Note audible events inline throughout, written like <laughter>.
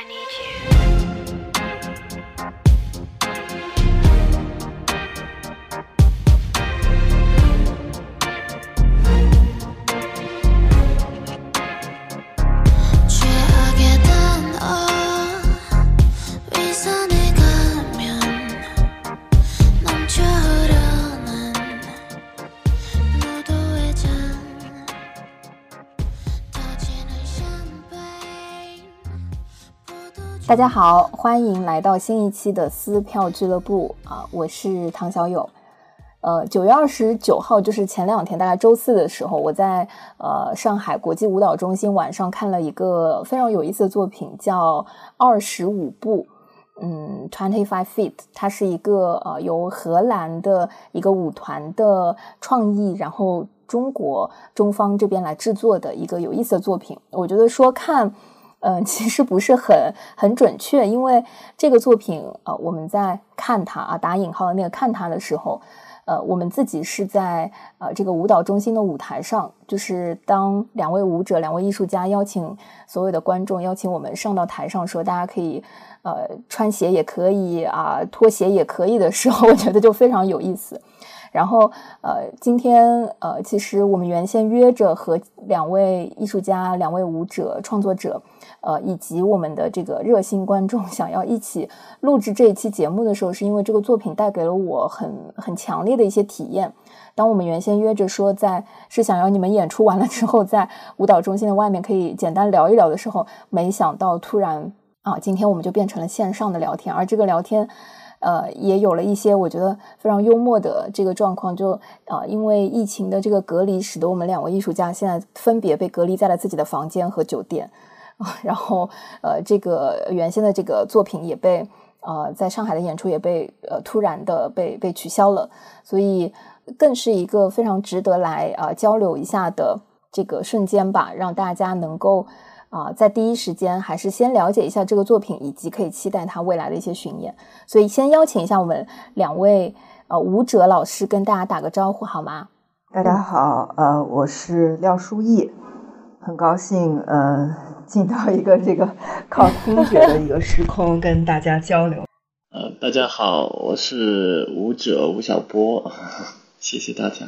I need 大家好，欢迎来到新一期的撕票俱乐部啊！我是唐小友。呃，九月二十九号，就是前两天，大概周四的时候，我在呃上海国际舞蹈中心晚上看了一个非常有意思的作品，叫《二十五步》。嗯，Twenty Five Feet，它是一个呃由荷兰的一个舞团的创意，然后中国中方这边来制作的一个有意思的作品。我觉得说看。嗯，其实不是很很准确，因为这个作品，呃，我们在看它啊，打引号的那个看它的时候，呃，我们自己是在呃这个舞蹈中心的舞台上，就是当两位舞者、两位艺术家邀请所有的观众，邀请我们上到台上说，大家可以呃穿鞋也可以啊，脱鞋也可以的时候，我觉得就非常有意思。然后，呃，今天，呃，其实我们原先约着和两位艺术家、两位舞者、创作者，呃，以及我们的这个热心观众，想要一起录制这一期节目的时候，是因为这个作品带给了我很很强烈的一些体验。当我们原先约着说在是想要你们演出完了之后，在舞蹈中心的外面可以简单聊一聊的时候，没想到突然啊，今天我们就变成了线上的聊天，而这个聊天。呃，也有了一些我觉得非常幽默的这个状况，就啊、呃，因为疫情的这个隔离，使得我们两位艺术家现在分别被隔离在了自己的房间和酒店，<laughs> 然后呃，这个原先的这个作品也被呃在上海的演出也被呃突然的被被取消了，所以更是一个非常值得来啊、呃、交流一下的这个瞬间吧，让大家能够。啊，在第一时间还是先了解一下这个作品，以及可以期待它未来的一些巡演。所以先邀请一下我们两位呃舞者老师跟大家打个招呼好吗？大家好，呃，我是廖书义，很高兴呃进到一个这个靠听觉的一个时空跟大家交流。呃，大家好，我是舞者吴晓波，<laughs> 谢谢大家。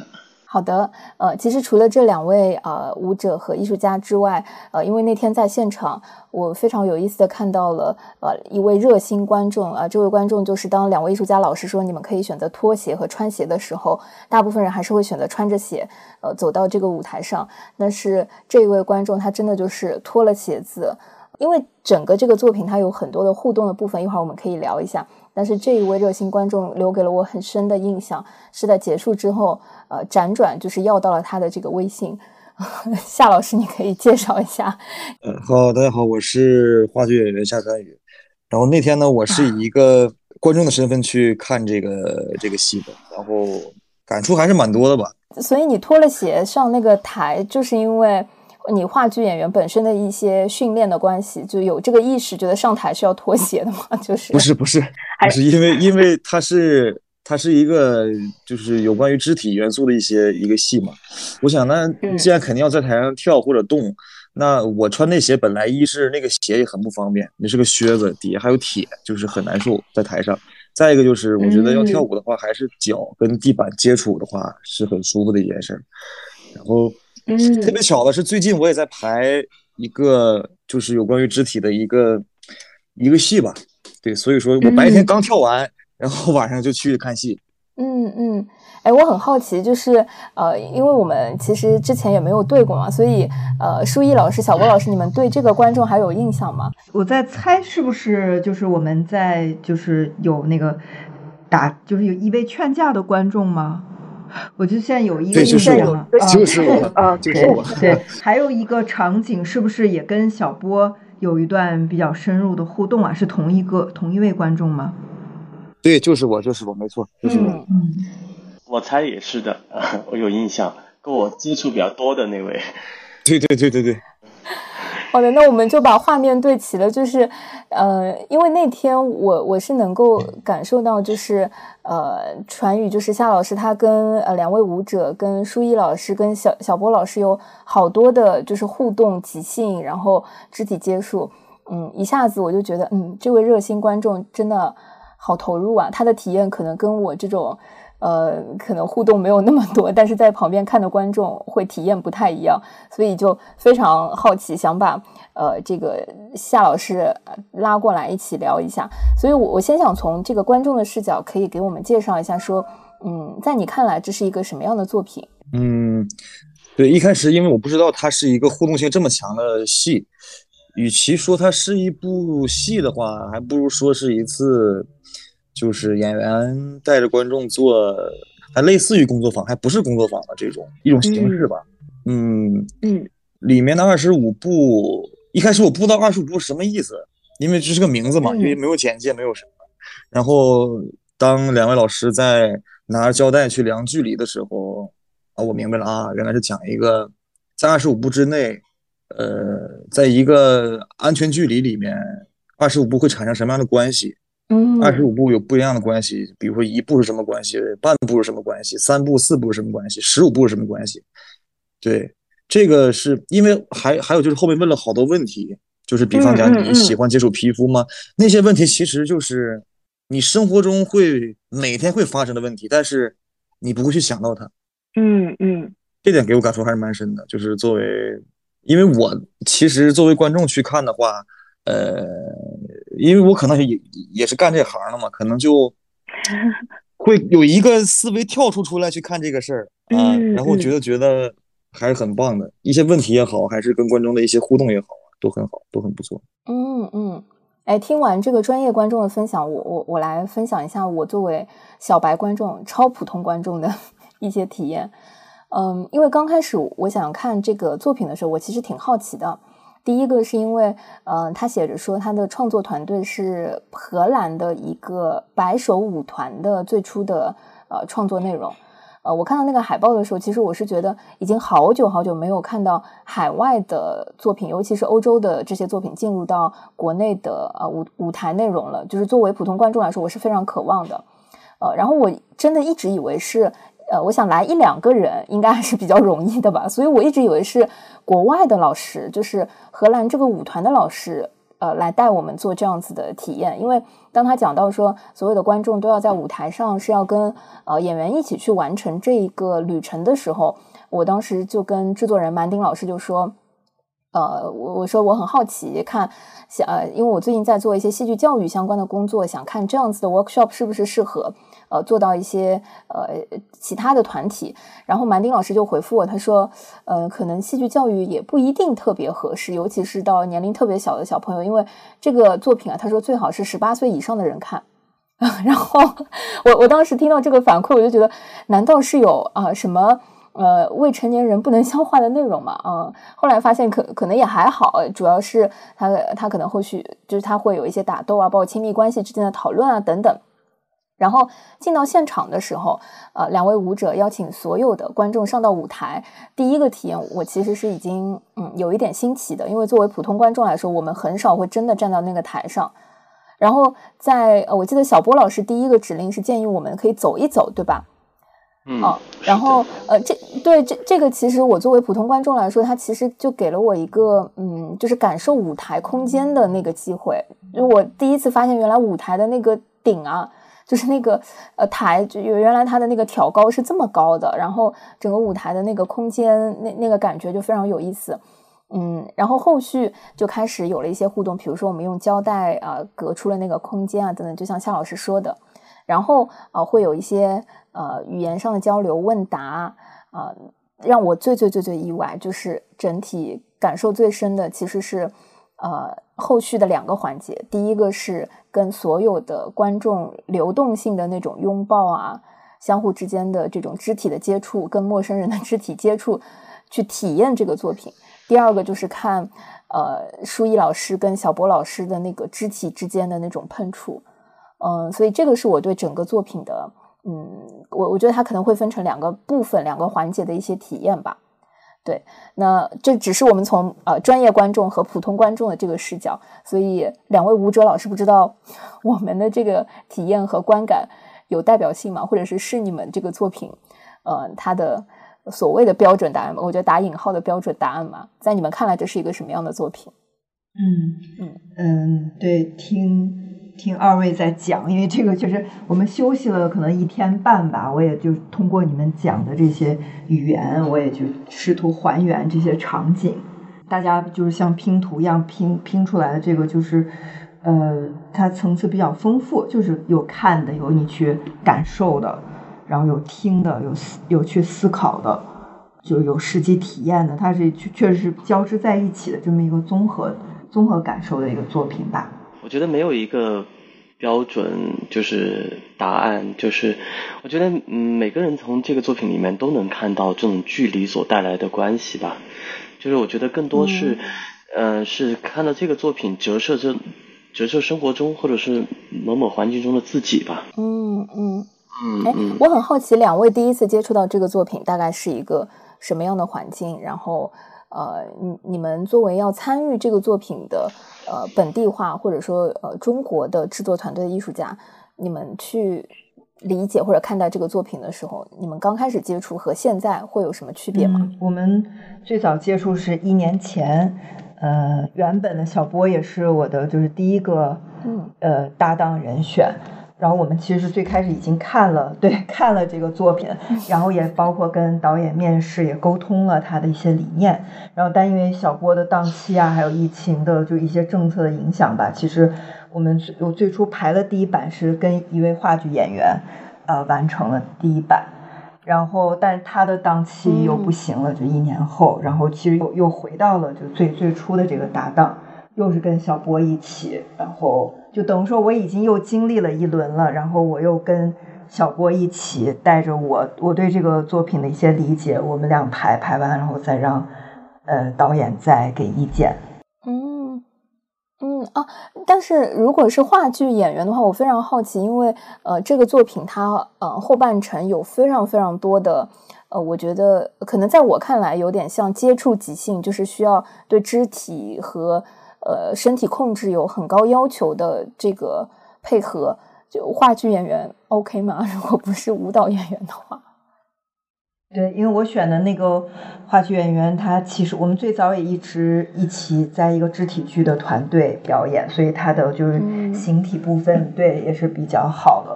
好的，呃，其实除了这两位呃舞者和艺术家之外，呃，因为那天在现场，我非常有意思的看到了呃一位热心观众啊、呃，这位观众就是当两位艺术家老师说你们可以选择脱鞋和穿鞋的时候，大部分人还是会选择穿着鞋，呃，走到这个舞台上。但是这一位观众他真的就是脱了鞋子，因为整个这个作品它有很多的互动的部分，一会儿我们可以聊一下。但是这一位热心观众留给了我很深的印象，是在结束之后，呃，辗转就是要到了他的这个微信。<laughs> 夏老师，你可以介绍一下。嗯，好，大家好，我是话剧演员夏三宇。然后那天呢，我是以一个观众的身份去看这个这个戏的，然后感触还是蛮多的吧。所以你脱了鞋上那个台，就是因为你话剧演员本身的一些训练的关系，就有这个意识，觉得上台是要脱鞋的吗？<laughs> 就是不是不是不是因为因为它是它是一个就是有关于肢体元素的一些一个戏嘛。我想那既然肯定要在台上跳或者动，那我穿那鞋本来一是那个鞋也很不方便，那是个靴子，底下还有铁，就是很难受在台上。再一个就是我觉得要跳舞的话，还是脚跟地板接触的话是很舒服的一件事。然后。嗯，特别巧的是，最近我也在排一个，就是有关于肢体的一个一个戏吧。对，所以说我白天刚跳完，嗯、然后晚上就去看戏。嗯嗯，哎，我很好奇，就是呃，因为我们其实之前也没有对过嘛，所以呃，舒毅老师、小郭老师，你们对这个观众还有印象吗？我在猜是不是就是我们在就是有那个打，就是有一位劝架的观众吗？我就现在有一个印象了，<laughs> 就是我，啊，就是我。对，还有一个场景，是不是也跟小波有一段比较深入的互动啊？是同一个同一位观众吗？对，就是我，就是我，没错，就是我。嗯，我猜也是的，<laughs> 我有印象，跟我接触比较多的那位。对对对对对。好的，那我们就把画面对齐了。就是，呃，因为那天我我是能够感受到，就是呃，传语就是夏老师他跟呃两位舞者，跟舒一老师跟小小波老师有好多的，就是互动即兴，然后肢体接触。嗯，一下子我就觉得，嗯，这位热心观众真的好投入啊，他的体验可能跟我这种。呃，可能互动没有那么多，但是在旁边看的观众会体验不太一样，所以就非常好奇，想把呃这个夏老师拉过来一起聊一下。所以，我我先想从这个观众的视角，可以给我们介绍一下，说，嗯，在你看来这是一个什么样的作品？嗯，对，一开始因为我不知道它是一个互动性这么强的戏，与其说它是一部戏的话，还不如说是一次。就是演员带着观众做，还类似于工作坊，还不是工作坊的这种一种形式吧。嗯嗯，里面的二十五部，一开始我不知道二十五部是什么意思，因为这是个名字嘛，因为没有简介，没有什么。然后当两位老师在拿着胶带去量距离的时候，啊，我明白了啊，原来是讲一个在二十五步之内，呃，在一个安全距离里面，二十五步会产生什么样的关系。二十五步有不一样的关系，比如说一步是什么关系，半步是什么关系，三步、四步是什么关系，十五步是什么关系？对，这个是因为还还有就是后面问了好多问题，就是比方讲你喜欢接触皮肤吗？那些问题其实就是你生活中会每天会发生的问题，但是你不会去想到它。嗯嗯，这点给我感触还是蛮深的，就是作为因为我其实作为观众去看的话。呃，因为我可能也也是干这行的嘛，可能就会有一个思维跳出出来去看这个事儿 <laughs> 啊，然后觉得觉得还是很棒的，一些问题也好，还是跟观众的一些互动也好都很好，都很不错。嗯嗯，哎，听完这个专业观众的分享，我我我来分享一下我作为小白观众、超普通观众的 <laughs> 一些体验。嗯，因为刚开始我想看这个作品的时候，我其实挺好奇的。第一个是因为，嗯，他写着说他的创作团队是荷兰的一个白手舞团的最初的呃创作内容，呃，我看到那个海报的时候，其实我是觉得已经好久好久没有看到海外的作品，尤其是欧洲的这些作品进入到国内的呃舞舞台内容了。就是作为普通观众来说，我是非常渴望的，呃，然后我真的一直以为是。呃，我想来一两个人应该还是比较容易的吧，所以我一直以为是国外的老师，就是荷兰这个舞团的老师，呃，来带我们做这样子的体验。因为当他讲到说，所有的观众都要在舞台上是要跟呃演员一起去完成这一个旅程的时候，我当时就跟制作人满丁老师就说，呃，我我说我很好奇，看想呃，因为我最近在做一些戏剧教育相关的工作，想看这样子的 workshop 是不是适合。呃，做到一些呃其他的团体，然后满丁老师就回复我，他说，呃，可能戏剧教育也不一定特别合适，尤其是到年龄特别小的小朋友，因为这个作品啊，他说最好是十八岁以上的人看。<laughs> 然后我我当时听到这个反馈，我就觉得，难道是有啊什么呃未成年人不能消化的内容吗？啊，后来发现可可能也还好，主要是他他可能后续就是他会有一些打斗啊，包括亲密关系之间的讨论啊等等。然后进到现场的时候，呃，两位舞者邀请所有的观众上到舞台。第一个体验，我其实是已经嗯有一点新奇的，因为作为普通观众来说，我们很少会真的站到那个台上。然后在呃，我记得小波老师第一个指令是建议我们可以走一走，对吧？嗯。然后呃，这对这这个其实我作为普通观众来说，他其实就给了我一个嗯，就是感受舞台空间的那个机会。就我第一次发现，原来舞台的那个顶啊。就是那个呃台，就原来它的那个挑高是这么高的，然后整个舞台的那个空间，那那个感觉就非常有意思，嗯，然后后续就开始有了一些互动，比如说我们用胶带啊隔出了那个空间啊等等，就像夏老师说的，然后啊会有一些呃语言上的交流问答啊，让我最最最最意外，就是整体感受最深的其实是呃后续的两个环节，第一个是。跟所有的观众流动性的那种拥抱啊，相互之间的这种肢体的接触，跟陌生人的 <laughs> 肢体接触，去体验这个作品。第二个就是看，呃，舒毅老师跟小波老师的那个肢体之间的那种碰触，嗯，所以这个是我对整个作品的，嗯，我我觉得它可能会分成两个部分、两个环节的一些体验吧。对，那这只是我们从呃专业观众和普通观众的这个视角，所以两位舞者老师不知道我们的这个体验和观感有代表性吗？或者是是你们这个作品，呃，它的所谓的标准答案吗？我觉得打引号的标准答案嘛，在你们看来这是一个什么样的作品？嗯嗯嗯，对，听听二位在讲，因为这个确实我们休息了可能一天半吧，我也就通过你们讲的这些语言，我也就试图还原这些场景。大家就是像拼图一样拼拼出来的这个，就是呃，它层次比较丰富，就是有看的，有你去感受的，然后有听的，有思有去思考的，就有实际体验的，它是确确实是交织在一起的这么一个综合综合感受的一个作品吧。我觉得没有一个标准就是答案，就是我觉得嗯，每个人从这个作品里面都能看到这种距离所带来的关系吧。就是我觉得更多是，呃，是看到这个作品折射着折射生活中或者是某某环境中的自己吧。嗯嗯嗯哎，我很好奇，两位第一次接触到这个作品大概是一个什么样的环境？然后，呃，你你们作为要参与这个作品的呃本地化或者说呃中国的制作团队的艺术家，你们去理解或者看待这个作品的时候，你们刚开始接触和现在会有什么区别吗？嗯，我们最早接触是一年前，呃，原本的小波也是我的就是第一个嗯呃搭档人选。然后我们其实最开始已经看了，<laughs> 对，看了这个作品，然后也包括跟导演面试，也沟通了他的一些理念。然后但因为小郭的档期啊，还有疫情的就一些政策的影响吧，其实我们最我最初排的第一版是跟一位话剧演员，呃，完成了第一版。然后，但是他的档期又不行了，就一年后，然后其实又又回到了就最最初的这个搭档，又是跟小波一起，然后就等于说我已经又经历了一轮了，然后我又跟小波一起带着我我对这个作品的一些理解，我们俩排排完，然后再让呃导演再给意见。嗯嗯啊，但是如果是话剧演员的话，我非常好奇，因为呃，这个作品它呃后半程有非常非常多的呃，我觉得可能在我看来有点像接触即兴，就是需要对肢体和呃身体控制有很高要求的这个配合。就话剧演员 OK 吗？<laughs> 如果不是舞蹈演员的话。对，因为我选的那个话剧演员，他其实我们最早也一直一起在一个肢体剧的团队表演，所以他的就是形体部分，对也是比较好的。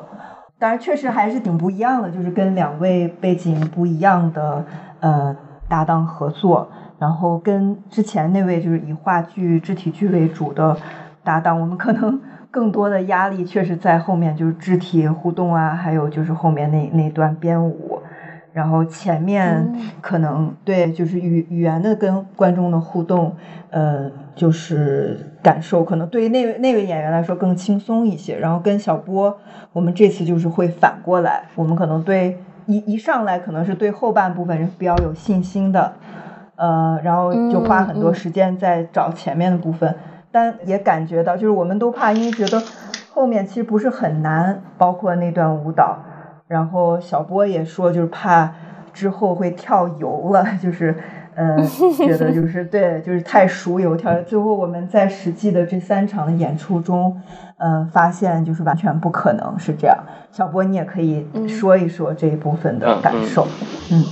当然，确实还是挺不一样的，就是跟两位背景不一样的呃搭档合作，然后跟之前那位就是以话剧、肢体剧为主的搭档，我们可能 <laughs> 更多的压力确实在后面，就是肢体互动啊，还有就是后面那那段编舞。然后前面可能对，就是语语言的跟观众的互动，呃，就是感受可能对于那位那位演员来说更轻松一些。然后跟小波，我们这次就是会反过来，我们可能对一一上来可能是对后半部分是比较有信心的，呃，然后就花很多时间在找前面的部分，但也感觉到就是我们都怕，因为觉得后面其实不是很难，包括那段舞蹈。然后小波也说，就是怕之后会跳油了，就是呃，觉得就 <laughs> 是对，就是太熟油跳。最后我们在实际的这三场的演出中，嗯、呃，发现就是完全不可能是这样。小波，你也可以说一说这一部分的感受。嗯，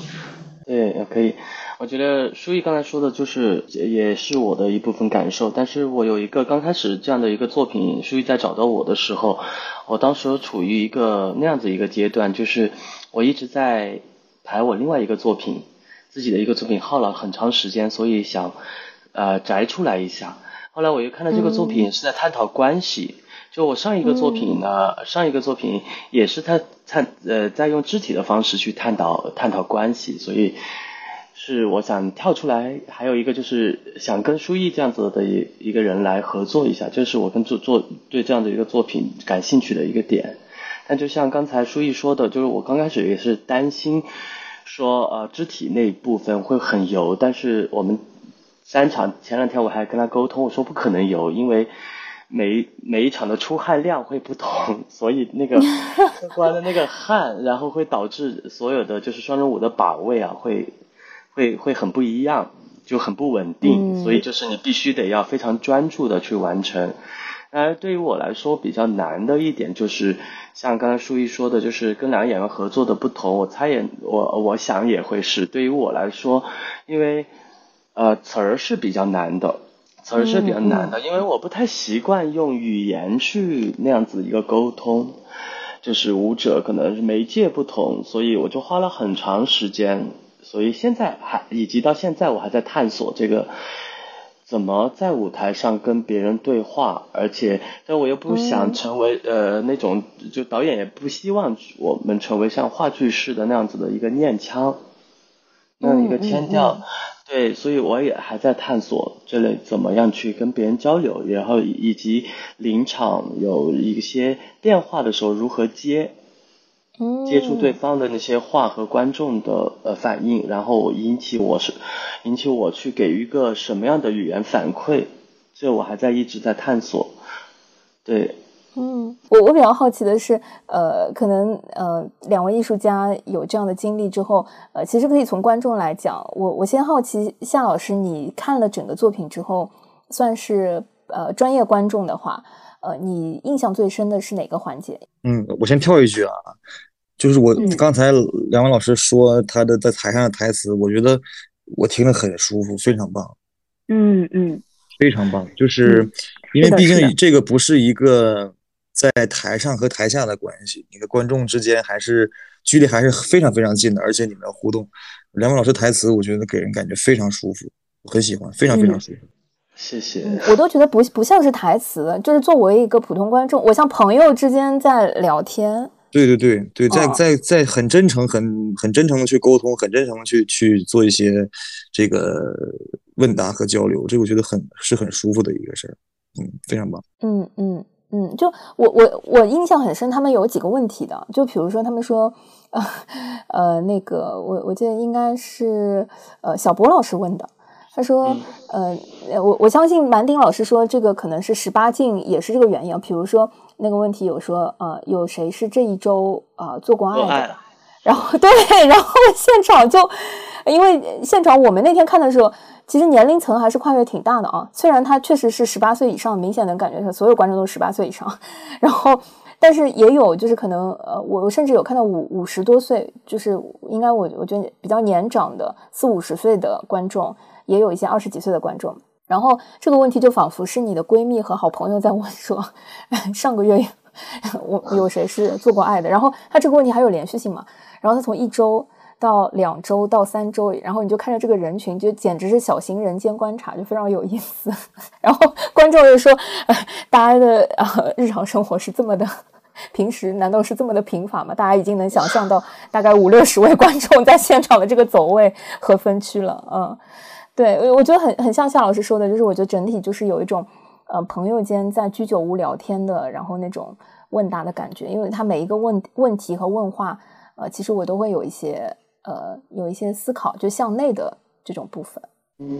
对，可以。我觉得舒毅刚才说的就是也是我的一部分感受，但是我有一个刚开始这样的一个作品，舒毅在找到我的时候，我当时处于一个那样子一个阶段，就是我一直在排我另外一个作品，自己的一个作品耗了很长时间，所以想呃摘出来一下。后来我又看到这个作品是在探讨关系，就我上一个作品呢，上一个作品也是他探呃在用肢体的方式去探讨探讨关系，所以。是我想跳出来，还有一个就是想跟舒毅这样子的一一个人来合作一下，这是我跟做做对这样的一个作品感兴趣的一个点。但就像刚才舒毅说的，就是我刚开始也是担心说呃肢体那一部分会很油，但是我们三场前两天我还跟他沟通，我说不可能油，因为每每一场的出汗量会不同，所以那个客观的那个汗，然后会导致所有的就是双人舞的把位啊会。会会很不一样，就很不稳定，嗯、所以就是你必须得要非常专注的去完成。而对于我来说比较难的一点就是，像刚才舒毅说的，就是跟两个演员合作的不同。我猜也我我想也会是，对于我来说，因为呃词儿是比较难的，词儿是比较难的，因为我不太习惯用语言去那样子一个沟通，就是舞者可能是媒介不同，所以我就花了很长时间，所以现在还以及到现在我还在探索这个。怎么在舞台上跟别人对话？而且，但我又不想成为呃那种，就导演也不希望我们成为像话剧式的那样子的一个念腔，那样一个腔调。对，所以我也还在探索这类怎么样去跟别人交流，然后以及临场有一些变化的时候如何接。接触对方的那些话和观众的呃反应，然后引起我是引起我去给予一个什么样的语言反馈，这我还在一直在探索。对，嗯，我我比较好奇的是，呃，可能呃两位艺术家有这样的经历之后，呃，其实可以从观众来讲，我我先好奇夏老师，你看了整个作品之后，算是呃专业观众的话。呃，你印象最深的是哪个环节？嗯，我先跳一句啊，就是我刚才两位老师说他的在台上的台词，我觉得我听得很舒服，非常棒。嗯嗯，非常棒，就是因为毕竟这个不是一个在台上和台下的关系，你的观众之间还是距离还是非常非常近的，而且你们的互动，两位老师台词，我觉得给人感觉非常舒服，我很喜欢，非常非常舒服。谢谢，我都觉得不不像是台词，就是作为一个普通观众，我像朋友之间在聊天。对对对对，在在在很真诚、很很真诚的去沟通，很真诚的去去做一些这个问答和交流，这我觉得很是很舒服的一个事儿，嗯，非常棒。嗯嗯嗯，就我我我印象很深，他们有几个问题的，就比如说他们说，呃呃，那个我我记得应该是呃小博老师问的。他说：“呃，我我相信蛮丁老师说这个可能是十八禁，也是这个原因。比如说那个问题有说，呃，有谁是这一周啊做过爱的？然后 <laughs> 对，然后现场就因为现场我们那天看的时候，其实年龄层还是跨越挺大的啊。虽然他确实是十八岁以上，明显能感觉到所有观众都是十八岁以上。<laughs> 然后，但是也有就是可能呃，我甚至有看到五五十多岁，就是应该我我觉得比较年长的四五十岁的观众。”也有一些二十几岁的观众，然后这个问题就仿佛是你的闺蜜和好朋友在问说，<laughs> 上个月 <laughs> 我有谁是做过爱的？然后他这个问题还有连续性嘛？然后他从一周到两周到三周，然后你就看着这个人群，就简直是小型人间观察，就非常有意思。<laughs> 然后观众又说，大家的啊日常生活是这么的，平时难道是这么的贫乏吗？大家已经能想象到大概五六十位观众在现场的这个走位和分区了，嗯。对，我觉得很很像夏老师说的，就是我觉得整体就是有一种，呃，朋友间在居酒屋聊天的，然后那种问答的感觉，因为他每一个问问题和问话，呃，其实我都会有一些呃有一些思考，就向内的这种部分。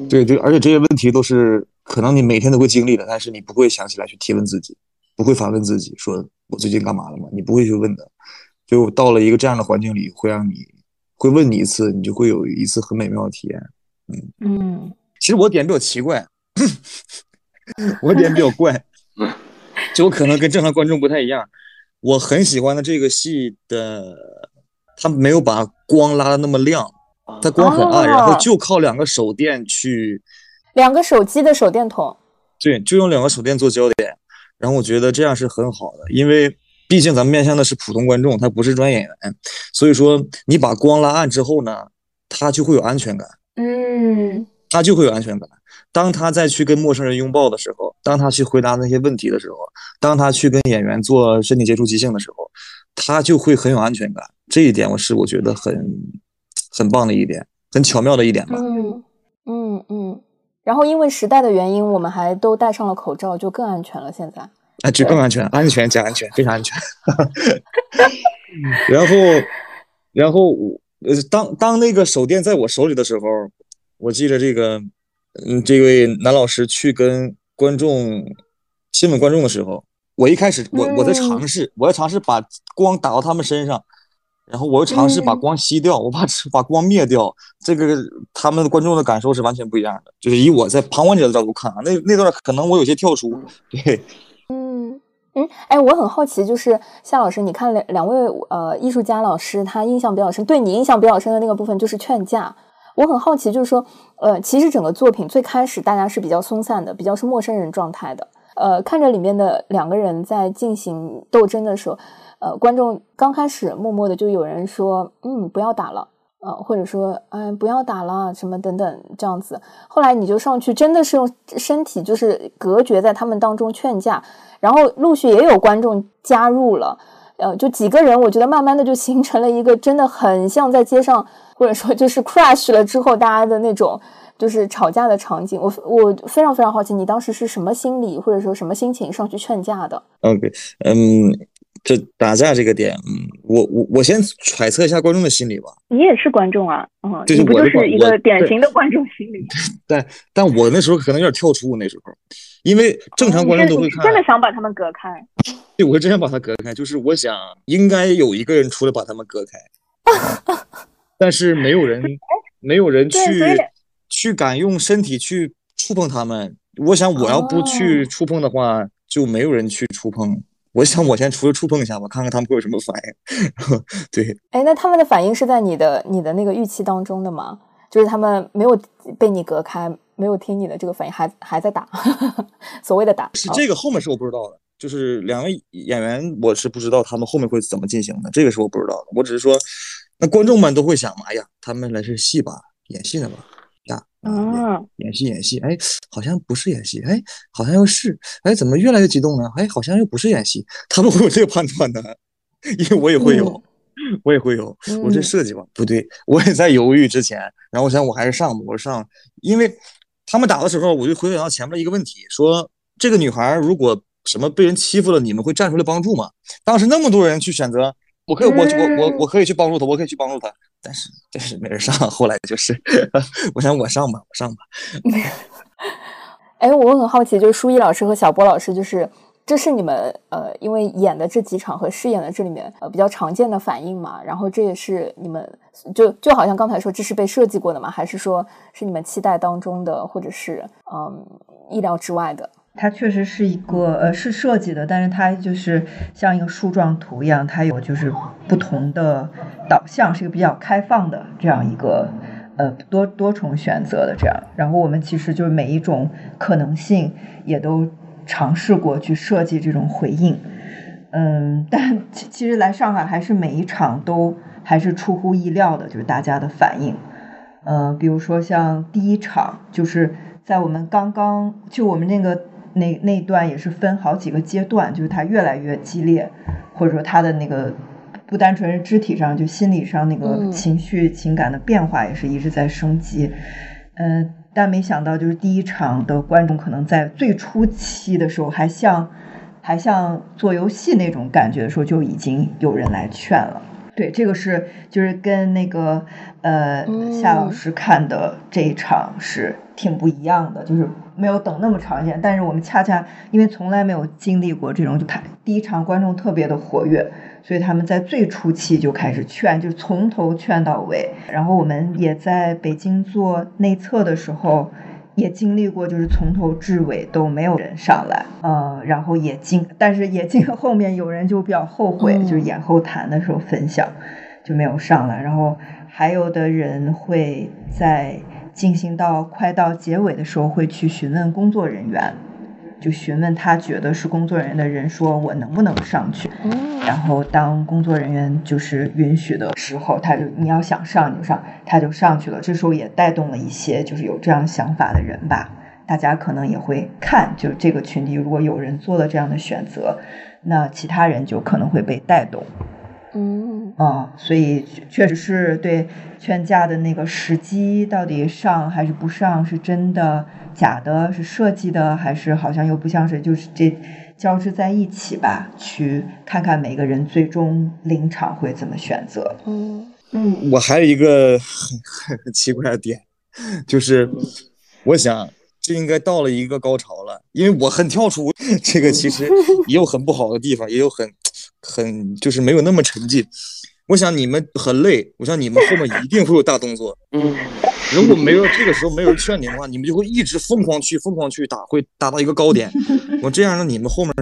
对对，而且这些问题都是可能你每天都会经历的，但是你不会想起来去提问自己，不会反问自己说我最近干嘛了吗？你不会去问的，就到了一个这样的环境里，会让你会问你一次，你就会有一次很美妙的体验。嗯。嗯，其实我点比较奇怪，<laughs> 我点比较怪，就我可能跟正常观众不太一样。我很喜欢的这个戏的，他没有把光拉的那么亮，它光很暗，然后就靠两个手电去，两个手机的手电筒，对，就用两个手电做焦点。然后我觉得这样是很好的，因为毕竟咱们面向的是普通观众，他不是专业演员，所以说你把光拉暗之后呢，他就会有安全感。嗯，他就会有安全感。当他再去跟陌生人拥抱的时候，当他去回答那些问题的时候，当他去跟演员做身体接触即兴的时候，他就会很有安全感。这一点我是我觉得很很棒的一点，很巧妙的一点吧。嗯嗯嗯。然后因为时代的原因，我们还都戴上了口罩，就更安全了。现在啊，就更安全，安全加安全，非常安全。<laughs> 然后，然后我。呃，当当那个手电在我手里的时候，我记得这个，嗯，这位男老师去跟观众亲吻观众的时候，我一开始我我在尝试，我要尝试把光打到他们身上，然后我又尝试把光吸掉，我把 <laughs> 把光灭掉，这个他们观众的感受是完全不一样的，就是以我在旁观者的角度看啊，那那段可能我有些跳出，对。嗯，哎，我很好奇，就是夏老师，你看两两位呃艺术家老师，他印象比较深，对你印象比较深的那个部分就是劝架。我很好奇，就是说，呃，其实整个作品最开始大家是比较松散的，比较是陌生人状态的。呃，看着里面的两个人在进行斗争的时候，呃，观众刚开始默默的就有人说，嗯，不要打了。呃，或者说，嗯，不要打了，什么等等这样子。后来你就上去，真的是用身体就是隔绝在他们当中劝架，然后陆续也有观众加入了，呃，就几个人，我觉得慢慢的就形成了一个真的很像在街上，或者说就是 crash 了之后大家的那种就是吵架的场景。我我非常非常好奇，你当时是什么心理或者说什么心情上去劝架的？OK，嗯。这打架这个点，嗯，我我我先揣测一下观众的心理吧。你也是观众啊，嗯，你不就是一个典型的观众心理？<laughs> 但但我那时候可能有点跳出，那时候，因为正常观众都会看。真的想把他们隔开？<laughs> 对，我真想把他隔开，就是我想应该有一个人出来把他们隔开，<laughs> 但是没有人，没有人去去敢用身体去触碰他们。我想我要不去触碰的话，就没有人去触碰。我想我先出去触碰一下吧，看看他们会有什么反应。<laughs> 对，哎，那他们的反应是在你的你的那个预期当中的吗？就是他们没有被你隔开，没有听你的这个反应，还还在打，<laughs> 所谓的打。是这个后面是我不知道的，就是两位演员我是不知道他们后面会怎么进行的，这个是我不知道的。我只是说，那观众们都会想嘛，哎呀，他们来是戏吧，演戏的吧。呀，嗯，演戏演戏，哎，好像不是演戏，哎，好像又是，哎，怎么越来越激动呢？哎，好像又不是演戏，他们会有这个判断的，因为我也会有，我也会有，我这设计吧，不对，我也在犹豫之前，然后我想我还是上吧，我上，因为他们打的时候，我就回想到前面的一个问题，说这个女孩如果什么被人欺负了，你们会站出来帮助吗？当时那么多人去选择。我可以，我我我我可以去帮助他，我可以去帮助他，但是但是没人上。后来就是，<laughs> 我想我上吧，我上吧。哎，我很好奇，就是舒一老师和小波老师，就是这是你们呃，因为演的这几场和饰演的这里面呃比较常见的反应嘛？然后这也是你们就就好像刚才说，这是被设计过的嘛？还是说是你们期待当中的，或者是嗯意料之外的？它确实是一个呃是设计的，但是它就是像一个树状图一样，它有就是不同的导向，是一个比较开放的这样一个呃多多重选择的这样。然后我们其实就是每一种可能性也都尝试过去设计这种回应，嗯，<laughs> 但其其实来上海还是每一场都还是出乎意料的，就是大家的反应，呃，比如说像第一场就是在我们刚刚就我们那个。那那段也是分好几个阶段，就是他越来越激烈，或者说他的那个不单纯是肢体上，就心理上那个情绪情感的变化也是一直在升级。嗯，但没想到就是第一场的观众可能在最初期的时候还像还像做游戏那种感觉的时候，就已经有人来劝了。对，这个是就是跟那个呃夏老师看的这一场是挺不一样的，就是。没有等那么长时间，但是我们恰恰因为从来没有经历过这种，就他第一场观众特别的活跃，所以他们在最初期就开始劝，就从头劝到尾。然后我们也在北京做内测的时候，也经历过，就是从头至尾都没有人上来，呃，然后也经，但是也经后面有人就比较后悔，就是演后谈的时候分享就没有上来，然后还有的人会在。进行到快到结尾的时候，会去询问工作人员，就询问他觉得是工作人员的人，说我能不能上去。然后当工作人员就是允许的时候，他就你要想上你就上，他就上去了。这时候也带动了一些就是有这样想法的人吧，大家可能也会看，就这个群体如果有人做了这样的选择，那其他人就可能会被带动。嗯啊，所以确实是对劝架的那个时机到底上还是不上，是真的假的，是设计的，还是好像又不像是，就是这交织在一起吧？去看看每个人最终临场会怎么选择。嗯嗯，我还有一个很很奇怪的点，就是我想这应该到了一个高潮了，因为我很跳出这个，其实也有很不好的地方，也有很。很就是没有那么沉浸，我想你们很累，我想你们后面一定会有大动作。嗯，如果没有这个时候没有人劝你的话，你们就会一直疯狂去疯狂去打，会打到一个高点。<laughs> 我这样让你们后面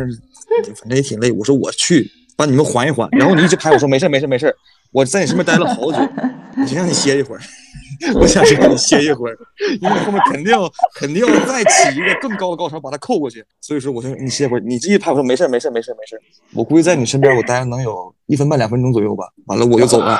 反正也挺累。我说我去把你们缓一缓，然后你一直拍，我说没事没事没事，我在你身边待了好久，我先让你歇一会儿。<laughs> 我想是让你歇一会儿，因为后面肯定要肯定要再起一个更高的高潮把它扣过去。所以说，我说你歇会儿，你这一拍我说没事没事没事没事。我估计在你身边我待能有一分半两分钟左右吧。完了我就走了。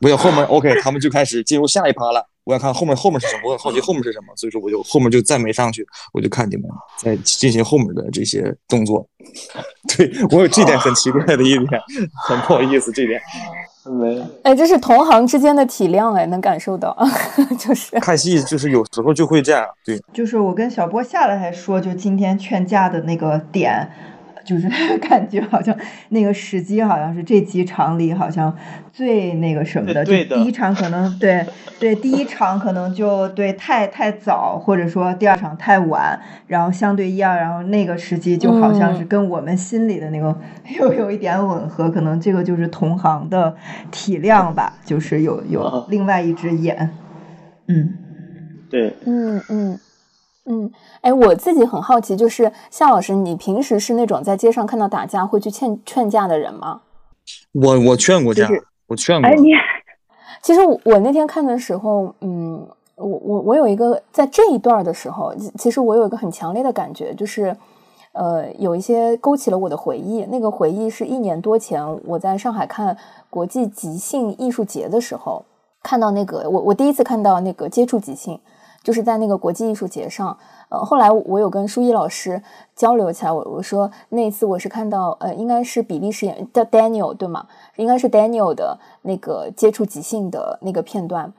我有后面 OK，他们就开始进入下一趴了。我想看后面后面是什么，我很好奇后面是什么。所以说我就后面就再没上去，我就看你们在进行后面的这些动作。<laughs> 对我有这点很奇怪的一点，很不好意思这点。没，哎，这是同行之间的体谅，哎，能感受到，<laughs> 就是看戏，就是有时候就会这样，对，就是我跟小波下来还说，就今天劝架的那个点。<laughs> 就是感觉好像那个时机好像是这几场里好像最那个什么的，就第一场可能对对第一场可能就对太太早，或者说第二场太晚，然后相对一二，然后那个时机就好像是跟我们心里的那个 <laughs> 又有一点吻合，可能这个就是同行的体谅吧，就是有有另外一只眼，嗯，对，嗯嗯。嗯，哎，我自己很好奇，就是夏老师，你平时是那种在街上看到打架会去劝劝架的人吗？我我劝过架，我劝过。哎，你其实我那天看的时候，嗯，我我我有一个在这一段的时候，其实我有一个很强烈的感觉，就是呃，有一些勾起了我的回忆。那个回忆是一年多前我在上海看国际即兴艺术节的时候，看到那个我我第一次看到那个接触即兴。就是在那个国际艺术节上，呃，后来我有跟舒一老师交流起来，我我说那一次我是看到，呃，应该是比利时演叫 Daniel 对吗？应该是 Daniel 的那个接触即兴的那个片段，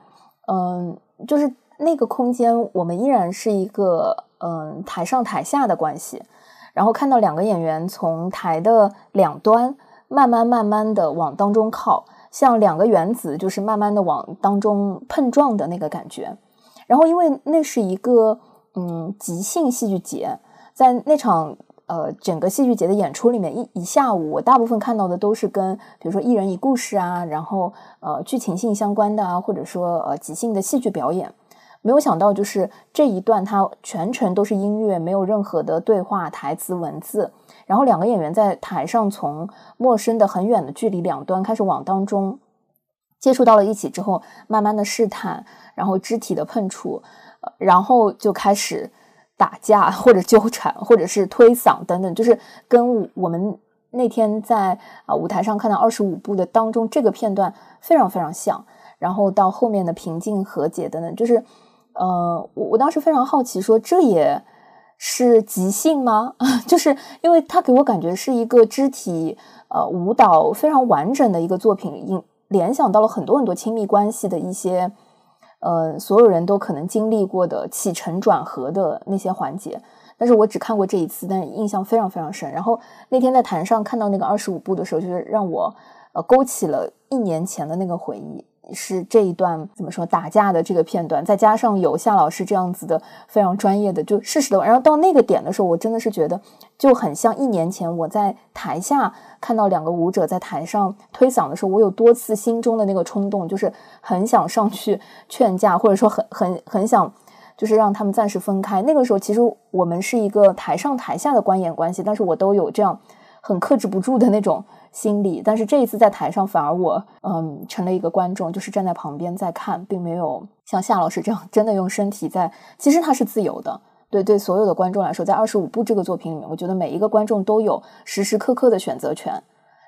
嗯，就是那个空间，我们依然是一个嗯台上台下的关系，然后看到两个演员从台的两端慢慢慢慢的往当中靠，像两个原子就是慢慢的往当中碰撞的那个感觉。然后，因为那是一个嗯即兴戏剧节，在那场呃整个戏剧节的演出里面，一一下午我大部分看到的都是跟比如说一人一故事啊，然后呃剧情性相关的啊，或者说呃即兴的戏剧表演。没有想到就是这一段它全程都是音乐，没有任何的对话、台词、文字。然后两个演员在台上从陌生的很远的距离两端开始往当中接触到了一起之后，慢慢的试探。然后肢体的碰触，然后就开始打架或者纠缠，或者是推搡等等，就是跟我们那天在啊舞台上看到二十五部的当中这个片段非常非常像。然后到后面的平静和解等等，就是呃，我我当时非常好奇，说这也是即兴吗？<laughs> 就是因为他给我感觉是一个肢体呃舞蹈非常完整的一个作品，引联想到了很多很多亲密关系的一些。呃，所有人都可能经历过的起承转合的那些环节，但是我只看过这一次，但是印象非常非常深。然后那天在台上看到那个二十五部的时候，就是让我呃勾起了一年前的那个回忆。是这一段怎么说打架的这个片段，再加上有夏老师这样子的非常专业的，就事实的。然后到那个点的时候，我真的是觉得就很像一年前我在台下看到两个舞者在台上推搡的时候，我有多次心中的那个冲动，就是很想上去劝架，或者说很很很想就是让他们暂时分开。那个时候其实我们是一个台上台下的观演关系，但是我都有这样很克制不住的那种。心理，但是这一次在台上，反而我嗯成了一个观众，就是站在旁边在看，并没有像夏老师这样真的用身体在。其实他是自由的，对对，所有的观众来说，在二十五部这个作品里面，我觉得每一个观众都有时时刻刻的选择权。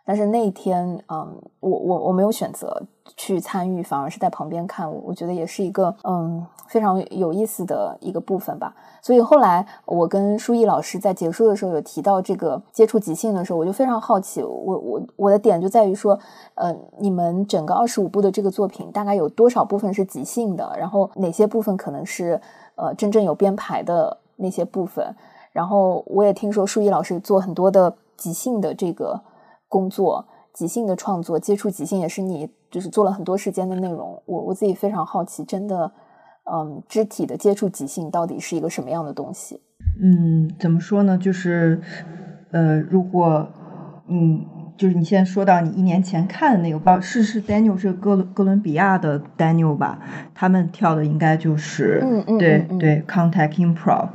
但是那一天，嗯，我我我没有选择去参与，反而是在旁边看，我我觉得也是一个嗯非常有意思的一个部分吧。所以后来我跟舒毅老师在结束的时候有提到这个接触即兴的时候，我就非常好奇，我我我的点就在于说，呃，你们整个二十五部的这个作品大概有多少部分是即兴的？然后哪些部分可能是呃真正有编排的那些部分？然后我也听说舒毅老师做很多的即兴的这个。工作即兴的创作，接触即兴也是你就是做了很多时间的内容。我我自己非常好奇，真的，嗯，肢体的接触即兴到底是一个什么样的东西？嗯，怎么说呢？就是，呃，如果，嗯，就是你现在说到你一年前看的那个，不是是 Daniel 是哥哥伦比亚的 Daniel 吧？他们跳的应该就是，嗯嗯，对对，Contact Improv。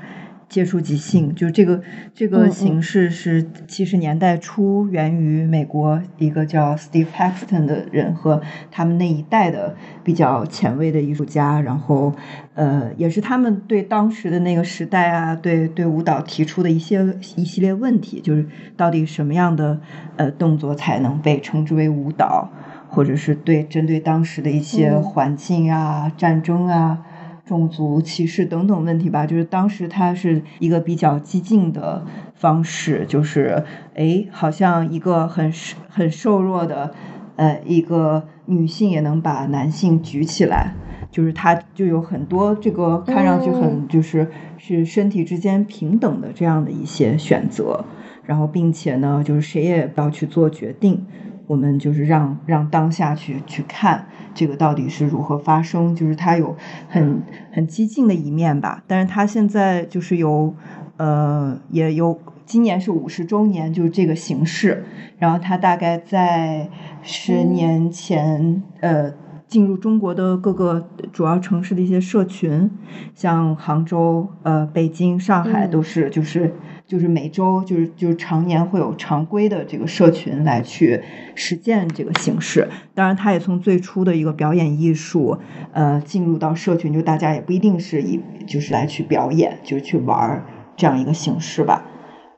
接触即兴，就这个这个形式是七十年代初源于美国一个叫 Steve Paxton 的人和他们那一代的比较前卫的艺术家，然后呃也是他们对当时的那个时代啊，对对舞蹈提出的一些一系列问题，就是到底什么样的呃动作才能被称之为舞蹈，或者是对针对当时的一些环境啊、战争啊。种族歧视等等问题吧，就是当时它是一个比较激进的方式，就是哎，好像一个很很瘦弱的呃一个女性也能把男性举起来，就是它就有很多这个看上去很就是是身体之间平等的这样的一些选择，然后并且呢，就是谁也不要去做决定。我们就是让让当下去去看这个到底是如何发生，就是它有很很激进的一面吧，但是它现在就是有呃也有今年是五十周年，就是这个形式，然后它大概在十年前呃进入中国的各个主要城市的一些社群，像杭州、呃北京、上海都是就是。就是每周就是就是常年会有常规的这个社群来去实践这个形式，当然它也从最初的一个表演艺术，呃，进入到社群，就大家也不一定是以就是来去表演，就是去玩儿这样一个形式吧。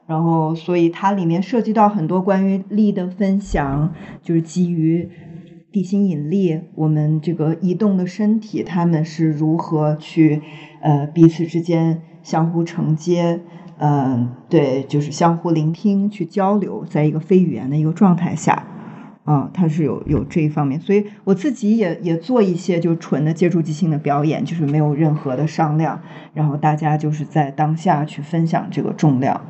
然后，所以它里面涉及到很多关于力的分享，就是基于地心引力，我们这个移动的身体，他们是如何去呃彼此之间相互承接。嗯，对，就是相互聆听、去交流，在一个非语言的一个状态下，嗯，它是有有这一方面，所以我自己也也做一些就纯的接触即兴的表演，就是没有任何的商量，然后大家就是在当下去分享这个重量，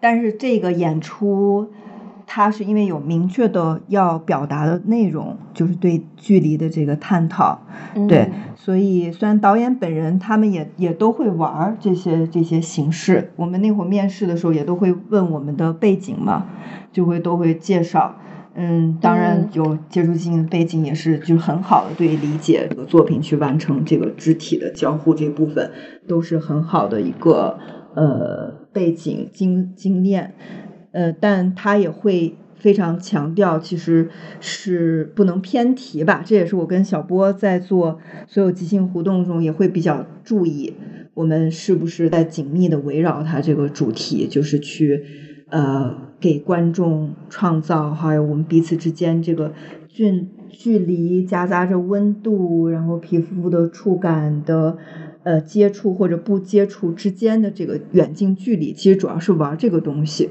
但是这个演出。它是因为有明确的要表达的内容，就是对距离的这个探讨，对，所以虽然导演本人他们也也都会玩这些这些形式，我们那会儿面试的时候也都会问我们的背景嘛，就会都会介绍，嗯，当然有接触性的背景也是就是很好的对理解这个作品去完成这个肢体的交互这部分都是很好的一个呃背景经经验。呃，但他也会非常强调，其实是不能偏题吧。这也是我跟小波在做所有即兴互动中也会比较注意，我们是不是在紧密的围绕他这个主题，就是去呃给观众创造，还有我们彼此之间这个距距离夹杂着温度，然后皮肤的触感的呃接触或者不接触之间的这个远近距离，其实主要是玩这个东西。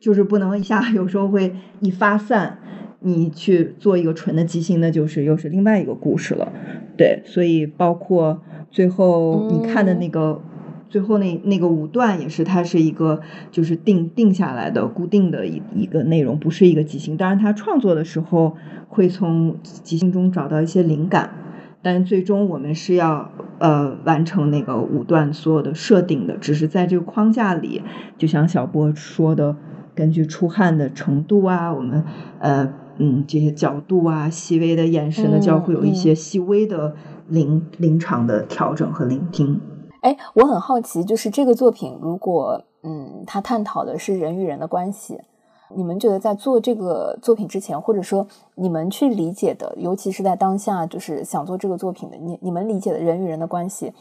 就是不能一下，有时候会一发散，你去做一个纯的即兴，那就是又是另外一个故事了。对，所以包括最后你看的那个，最后那那个五段也是，它是一个就是定定下来的固定的一一个内容，不是一个即兴。当然，他创作的时候会从即兴中找到一些灵感，但最终我们是要呃完成那个五段所有的设定的，只是在这个框架里，就像小波说的。根据出汗的程度啊，我们呃嗯这些角度啊，细微的眼神的交互，有一些细微的临临场的调整和聆听。哎，我很好奇，就是这个作品，如果嗯，它探讨的是人与人的关系，你们觉得在做这个作品之前，或者说你们去理解的，尤其是在当下，就是想做这个作品的，你你们理解的人与人的关系，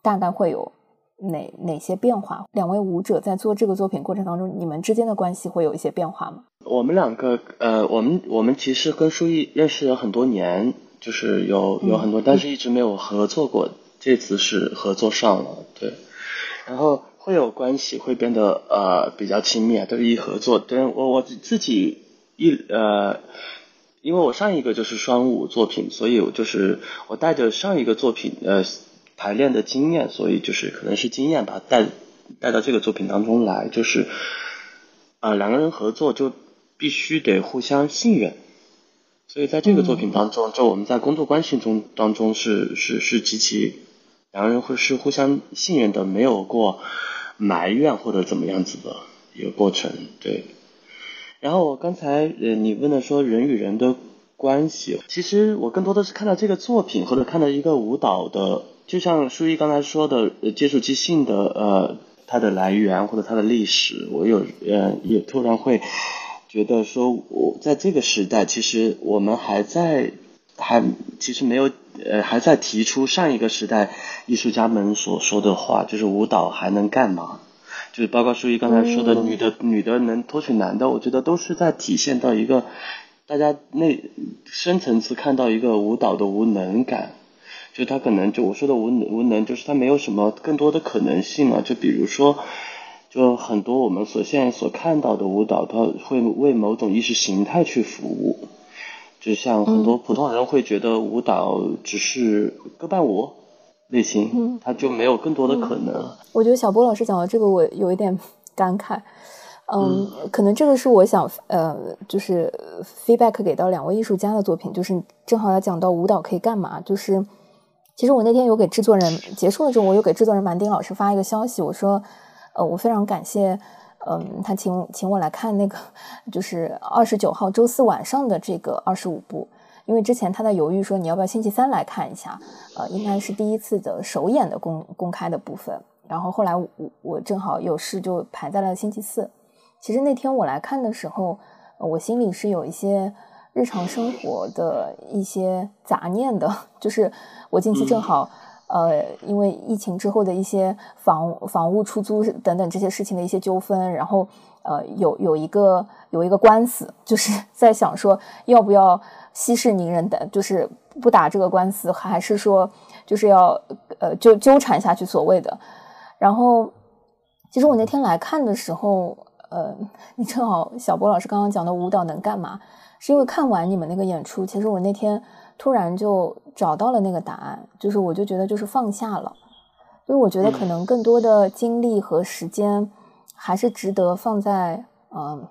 大概会有？哪哪些变化？两位舞者在做这个作品过程当中，你们之间的关系会有一些变化吗？我们两个，呃，我们我们其实跟舒毅认识了很多年，就是有有很多，但是一直没有合作过。这次是合作上了，对，然后会有关系，会变得呃比较亲密，都是一合作。对我我自己一呃，因为我上一个就是双舞作品，所以我就是我带着上一个作品呃。排练的经验，所以就是可能是经验把带带到这个作品当中来，就是啊两个人合作就必须得互相信任，所以在这个作品当中，就我们在工作关系中当中是是是极其两个人会是互相信任的，没有过埋怨或者怎么样子的一个过程，对。然后我刚才呃你问的说人与人的关系，其实我更多的是看到这个作品或者看到一个舞蹈的。就像舒一刚才说的，接触即兴的呃它的来源或者它的历史，我有呃也突然会觉得说，我在这个时代，其实我们还在还其实没有呃还在提出上一个时代艺术家们所说的话，就是舞蹈还能干嘛？就是包括舒怡刚才说的，女的女的能托取男的，我觉得都是在体现到一个大家内深层次看到一个舞蹈的无能感。就他可能就我说的无能无能，就是他没有什么更多的可能性了。就比如说，就很多我们所现在所看到的舞蹈，它会为某种意识形态去服务。就像很多普通人会觉得舞蹈只是歌伴舞类型，它就没有更多的可能。我觉得小波老师讲的这个，我有一点感慨。嗯，可能这个是我想呃，就是 feedback 给到两位艺术家的作品，就是正好要讲到舞蹈可以干嘛，就是。其实我那天有给制作人结束了之后，我有给制作人满丁老师发一个消息，我说，呃，我非常感谢，嗯，他请请我来看那个，就是二十九号周四晚上的这个二十五部，因为之前他在犹豫说你要不要星期三来看一下，呃，应该是第一次的首演的公公开的部分，然后后来我我正好有事就排在了星期四。其实那天我来看的时候，我心里是有一些。日常生活的一些杂念的，<laughs> 就是我近期正好，呃，因为疫情之后的一些房房屋出租等等这些事情的一些纠纷，然后呃，有有一个有一个官司，就是 <laughs> 在想说要不要息事宁人的，就是不打这个官司，还是说就是要呃就纠缠下去所谓的。然后，其实我那天来看的时候，呃，<laughs> 你正好小波老师刚刚讲的舞蹈能干嘛？是因为看完你们那个演出，其实我那天突然就找到了那个答案，就是我就觉得就是放下了，因为我觉得可能更多的精力和时间还是值得放在嗯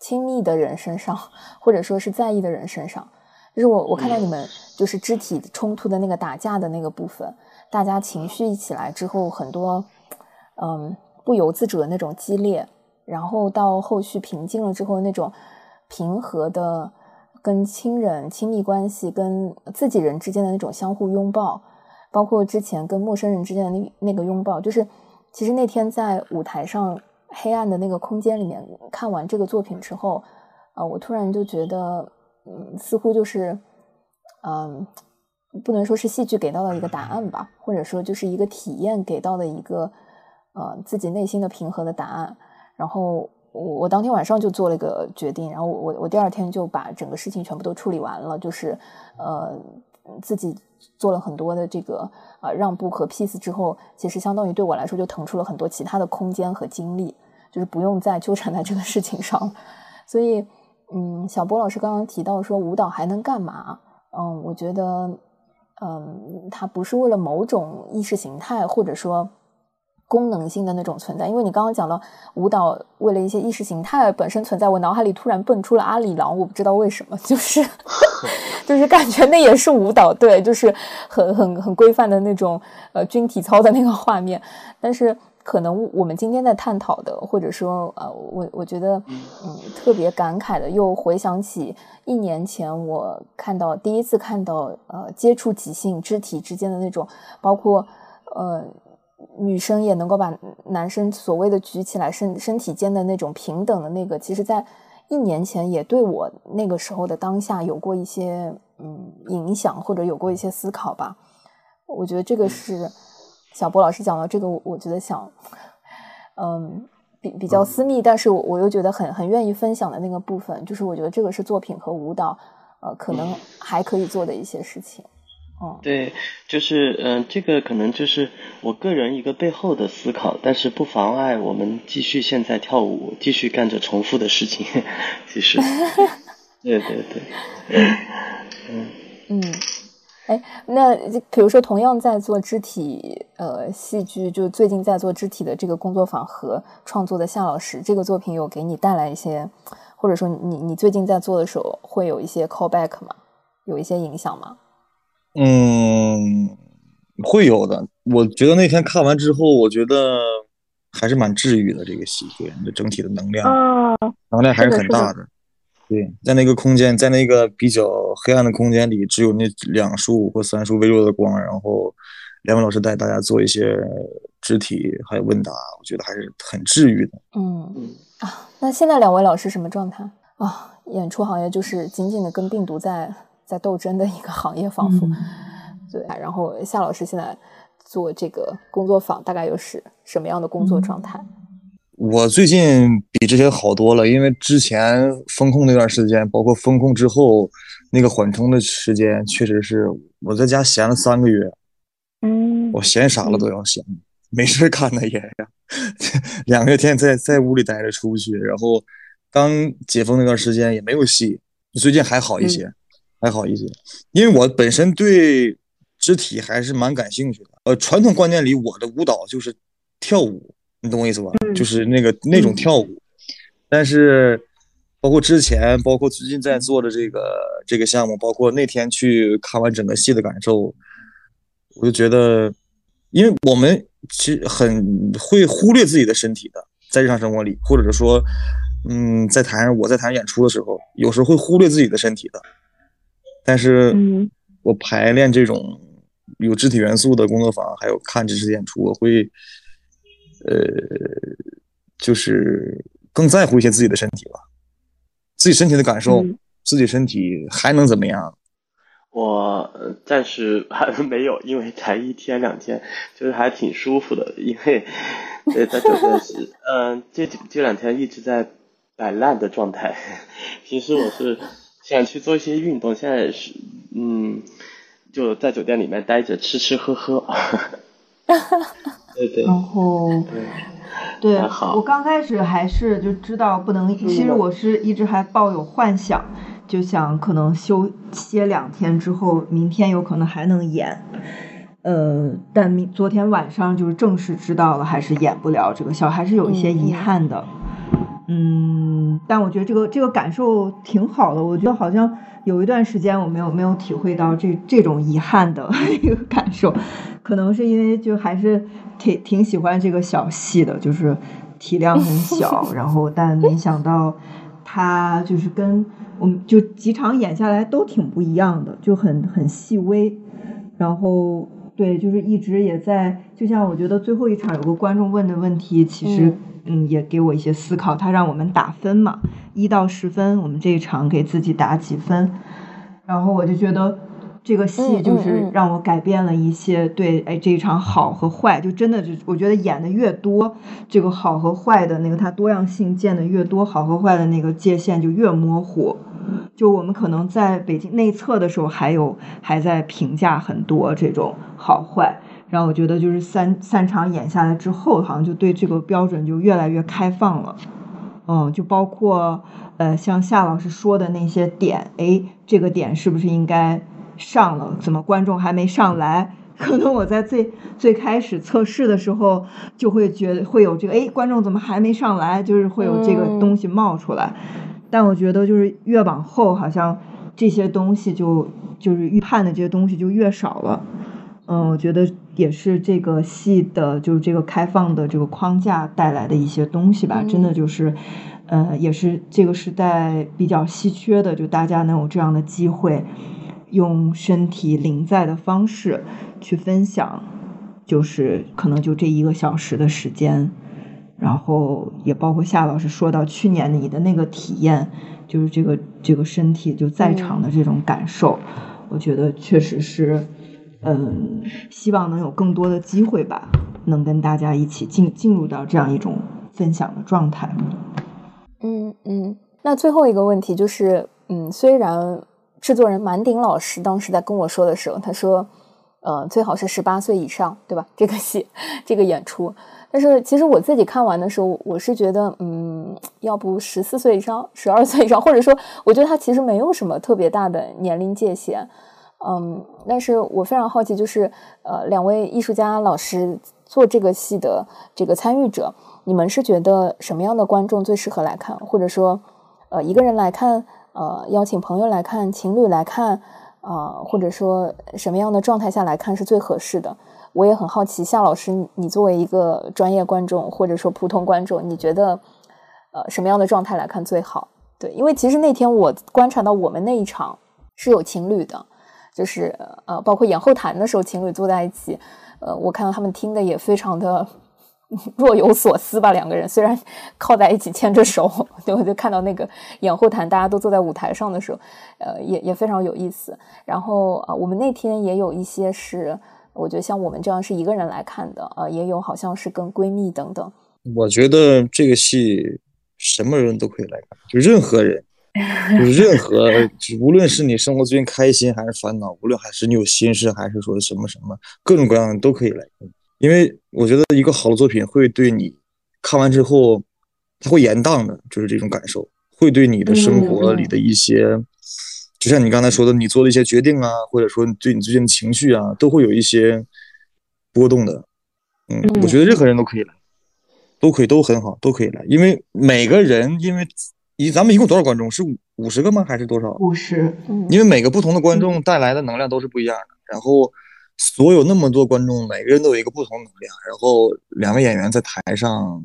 亲密的人身上，或者说是在意的人身上。就是我我看到你们就是肢体冲突的那个打架的那个部分，大家情绪一起来之后，很多嗯不由自主的那种激烈，然后到后续平静了之后那种。平和的跟亲人亲密关系，跟自己人之间的那种相互拥抱，包括之前跟陌生人之间的那那个拥抱，就是其实那天在舞台上黑暗的那个空间里面看完这个作品之后，啊，我突然就觉得，嗯，似乎就是，嗯，不能说是戏剧给到了一个答案吧，或者说就是一个体验给到的一个，呃，自己内心的平和的答案，然后。我我当天晚上就做了一个决定，然后我我第二天就把整个事情全部都处理完了，就是呃自己做了很多的这个啊让步和 peace 之后，其实相当于对我来说就腾出了很多其他的空间和精力，就是不用再纠缠在这个事情上。所以，嗯，小波老师刚刚提到说舞蹈还能干嘛？嗯，我觉得，嗯，它不是为了某种意识形态，或者说。功能性的那种存在，因为你刚刚讲到舞蹈为了一些意识形态本身存在，我脑海里突然蹦出了阿里郎，我不知道为什么，就是 <laughs> 就是感觉那也是舞蹈，对，就是很很很规范的那种呃军体操的那个画面。但是可能我们今天在探讨的，或者说呃，我我觉得嗯特别感慨的，又回想起一年前我看到第一次看到呃接触即兴肢体之间的那种，包括呃。女生也能够把男生所谓的举起来身身体间的那种平等的那个，其实在一年前也对我那个时候的当下有过一些嗯影响，或者有过一些思考吧。我觉得这个是小波老师讲到这个，我觉得想嗯比比较私密，但是我我又觉得很很愿意分享的那个部分，就是我觉得这个是作品和舞蹈呃可能还可以做的一些事情。对，就是嗯，这个可能就是我个人一个背后的思考，但是不妨碍我们继续现在跳舞，继续干着重复的事情。<laughs> 其实，<laughs> 对对对，嗯嗯，哎，那比如说同样在做肢体呃戏剧，就最近在做肢体的这个工作坊和创作的夏老师，这个作品有给你带来一些，或者说你你最近在做的时候会有一些 callback 吗？有一些影响吗？嗯，会有的。我觉得那天看完之后，我觉得还是蛮治愈的。这个戏，对，这整体的能量，能量还是很大的。对，在那个空间，在那个比较黑暗的空间里，只有那两束或三束微弱的光，然后两位老师带大家做一些肢体还有问答，我觉得还是很治愈的。嗯啊，那现在两位老师什么状态啊？演出行业就是紧紧的跟病毒在在斗争的一个行业，仿佛。对，然后夏老师现在做这个工作坊，大概又是什么样的工作状态？我最近比之前好多了，因为之前风控那段时间，包括风控之后那个缓冲的时间，确实是我在家闲了三个月。嗯，我闲啥了都要闲，没事干的也呀，<laughs> 两个月天在在屋里待着出不去，然后刚解封那段时间也没有戏，最近还好一些，还好一些，因为我本身对肢体还是蛮感兴趣的。呃，传统观念里，我的舞蹈就是跳舞。你懂我意思吧？就是那个那种跳舞，但是包括之前，包括最近在做的这个这个项目，包括那天去看完整个戏的感受，我就觉得，因为我们其实很会忽略自己的身体的，在日常生活里，或者是说，嗯，在台上我在台上演出的时候，有时候会忽略自己的身体的，但是我排练这种有肢体元素的工作坊，还有看这次演出，我会。呃，就是更在乎一些自己的身体吧，自己身体的感受，自己身体还能怎么样？我暂时还 <laughs> 没有，因为才一天两天，就是还挺舒服的。因为对在酒店是，嗯，这这两天一直在摆烂的状态。<laughs> 平时我是想去做一些运动，现在是嗯，就在酒店里面待着，吃吃喝喝。<laughs> 对对，然后对，对我刚开始还是就知道不能，其实我是一直还抱有幻想，就想可能休歇两天之后，明天有可能还能演，呃，但明昨天晚上就是正式知道了，还是演不了这个小，还是有一些遗憾的，嗯，但我觉得这个这个感受挺好的，我觉得好像有一段时间我没有没有体会到这这种遗憾的一个感受。可能是因为就还是挺挺喜欢这个小戏的，就是体量很小，然后 <laughs> 但没想到他就是跟我们就几场演下来都挺不一样的，就很很细微。然后对，就是一直也在，就像我觉得最后一场有个观众问的问题，其实嗯也给我一些思考。他让我们打分嘛，一到十分，我们这一场给自己打几分？然后我就觉得。这个戏就是让我改变了一些对，哎，这一场好和坏，就真的就我觉得演的越多，这个好和坏的那个它多样性见的越多，好和坏的那个界限就越模糊。就我们可能在北京内测的时候，还有还在评价很多这种好坏，然后我觉得就是三三场演下来之后，好像就对这个标准就越来越开放了。嗯，就包括呃像夏老师说的那些点，哎，这个点是不是应该？上了，怎么观众还没上来？<laughs> 可能我在最最开始测试的时候，就会觉得会有这个，哎，观众怎么还没上来？就是会有这个东西冒出来。但我觉得就是越往后，好像这些东西就就是预判的这些东西就越少了。嗯，我觉得也是这个戏的，就是这个开放的这个框架带来的一些东西吧。真的就是，呃，也是这个时代比较稀缺的，就大家能有这样的机会。用身体临在的方式去分享，就是可能就这一个小时的时间，然后也包括夏老师说到去年你的那个体验，就是这个这个身体就在场的这种感受，我觉得确实是，嗯，希望能有更多的机会吧，能跟大家一起进进入到这样一种分享的状态。嗯嗯，那最后一个问题就是，嗯，虽然。制作人满鼎老师当时在跟我说的时候，他说：“呃，最好是十八岁以上，对吧？这个戏，<laughs> 这个演出。但是其实我自己看完的时候，我是觉得，嗯，要不十四岁以上，十二岁以上，或者说，我觉得他其实没有什么特别大的年龄界限。嗯，但是我非常好奇，就是呃，两位艺术家老师做这个戏的这个参与者，你们是觉得什么样的观众最适合来看，或者说，呃，一个人来看？”呃，邀请朋友来看，情侣来看，啊，或者说什么样的状态下来看是最合适的？我也很好奇，夏老师，你作为一个专业观众或者说普通观众，你觉得呃什么样的状态来看最好？对，因为其实那天我观察到我们那一场是有情侣的，就是呃，包括演后谈的时候，情侣坐在一起，呃，我看到他们听的也非常的 <laughs> 若有所思吧。两个人虽然靠在一起牵着手，<laughs> 对，我就看到那个演后谈，大家都坐在舞台上的时候，呃，也也非常有意思。然后啊，我们那天也有一些是，我觉得像我们这样是一个人来看的，呃，也有好像是跟闺蜜等等。我觉得这个戏什么人都可以来看，就任何人。<laughs> 就是任何，<laughs> 无论是你生活最近开心还是烦恼，无论还是你有心事，还是说什么什么，各种各样的都可以来。因为我觉得一个好的作品会对你看完之后，它会延宕的，就是这种感受，会对你的生活里的一些，就像你刚才说的，你做的一些决定啊，或者说对你最近的情绪啊，都会有一些波动的。嗯，我觉得任何人都可以来，都可以，都很好，都可以来，因为每个人，因为。一，咱们一共多少观众？是五五十个吗？还是多少？五十。因为每个不同的观众带来的能量都是不一样的。然后，所有那么多观众，每个人都有一个不同能量。然后，两位演员在台上，